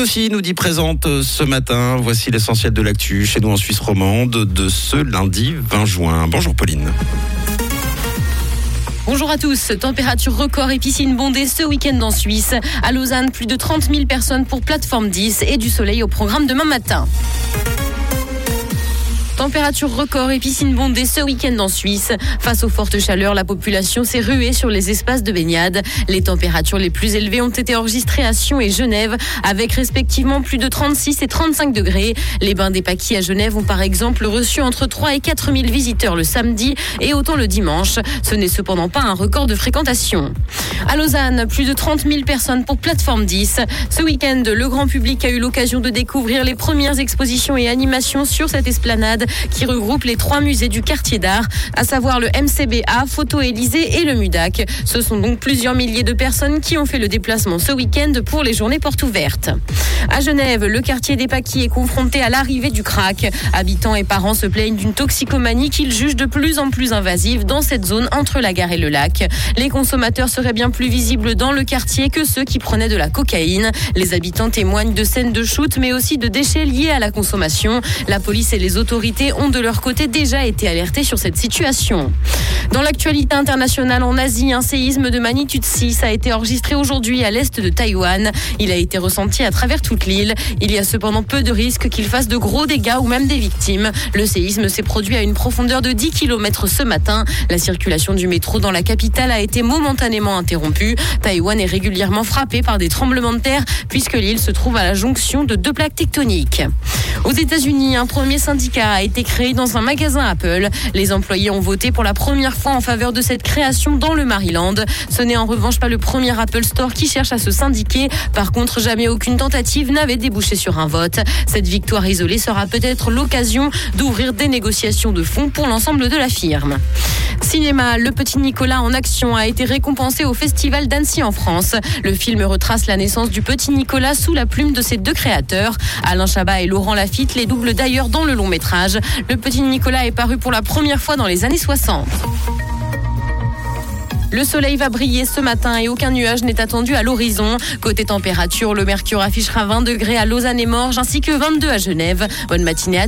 Aussi nous dit présente ce matin. Voici l'essentiel de l'actu chez nous en Suisse romande de ce lundi 20 juin. Bonjour Pauline. Bonjour à tous. Température record et piscine bondée ce week-end en Suisse. À Lausanne, plus de 30 000 personnes pour plateforme 10 et du soleil au programme demain matin. Température record et piscine bondée ce week-end en Suisse. Face aux fortes chaleurs, la population s'est ruée sur les espaces de baignade. Les températures les plus élevées ont été enregistrées à Sion et Genève, avec respectivement plus de 36 et 35 degrés. Les bains des Paquis à Genève ont par exemple reçu entre 3 et 4 000 visiteurs le samedi et autant le dimanche. Ce n'est cependant pas un record de fréquentation. À Lausanne, plus de 30 000 personnes pour plateforme 10. Ce week-end, le grand public a eu l'occasion de découvrir les premières expositions et animations sur cette esplanade qui regroupe les trois musées du quartier d'art, à savoir le MCBA, Photo Élysée et le MUDAC. Ce sont donc plusieurs milliers de personnes qui ont fait le déplacement ce week-end pour les journées portes ouvertes. À Genève, le quartier des Paquis est confronté à l'arrivée du crack. Habitants et parents se plaignent d'une toxicomanie qu'ils jugent de plus en plus invasive dans cette zone entre la gare et le lac. Les consommateurs seraient bien plus visibles dans le quartier que ceux qui prenaient de la cocaïne. Les habitants témoignent de scènes de shoot, mais aussi de déchets liés à la consommation. La police et les autorités ont de leur côté déjà été alertés sur cette situation. Dans l'actualité internationale en Asie, un séisme de magnitude 6 a été enregistré aujourd'hui à l'est de Taïwan. Il a été ressenti à travers toute l'île. Il y a cependant peu de risques qu'il fasse de gros dégâts ou même des victimes. Le séisme s'est produit à une profondeur de 10 km ce matin. La circulation du métro dans la capitale a été momentanément interrompue. Taïwan est régulièrement frappé par des tremblements de terre puisque l'île se trouve à la jonction de deux plaques tectoniques. Aux États-Unis, un premier syndicat a été créé dans un magasin Apple. Les employés ont voté pour la première fois en faveur de cette création dans le Maryland. Ce n'est en revanche pas le premier Apple Store qui cherche à se syndiquer. Par contre, jamais aucune tentative n'avait débouché sur un vote. Cette victoire isolée sera peut-être l'occasion d'ouvrir des négociations de fonds pour l'ensemble de la firme. Cinéma, Le Petit Nicolas en action a été récompensé au Festival d'Annecy en France. Le film retrace la naissance du Petit Nicolas sous la plume de ses deux créateurs. Alain Chabat et Laurent Lafitte les doublent d'ailleurs dans le long métrage. Le Petit Nicolas est paru pour la première fois dans les années 60. Le soleil va briller ce matin et aucun nuage n'est attendu à l'horizon. Côté température, le mercure affichera 20 degrés à Lausanne et Morges ainsi que 22 à Genève. Bonne matinée à